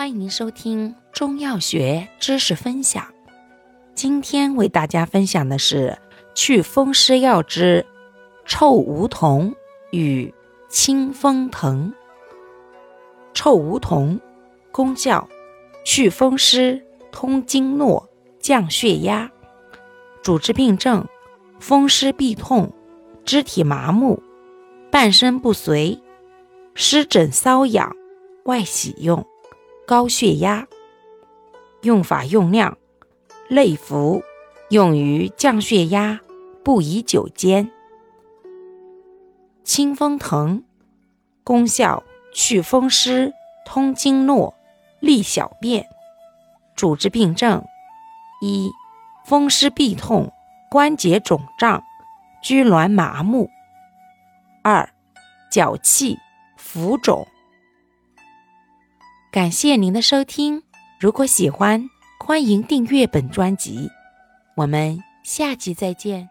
欢迎您收听中药学知识分享。今天为大家分享的是祛风湿药之臭梧桐与清风藤。臭梧桐功效：祛风湿、通经络、降血压。主治病症：风湿痹痛、肢体麻木、半身不遂、湿疹瘙痒、外洗用。高血压。用法用量：内服，用于降血压，不宜久煎。清风藤。功效：祛风湿、通经络、利小便。主治病症：一、风湿痹痛、关节肿胀、拘挛麻木；二、脚气、浮肿。感谢您的收听，如果喜欢，欢迎订阅本专辑，我们下集再见。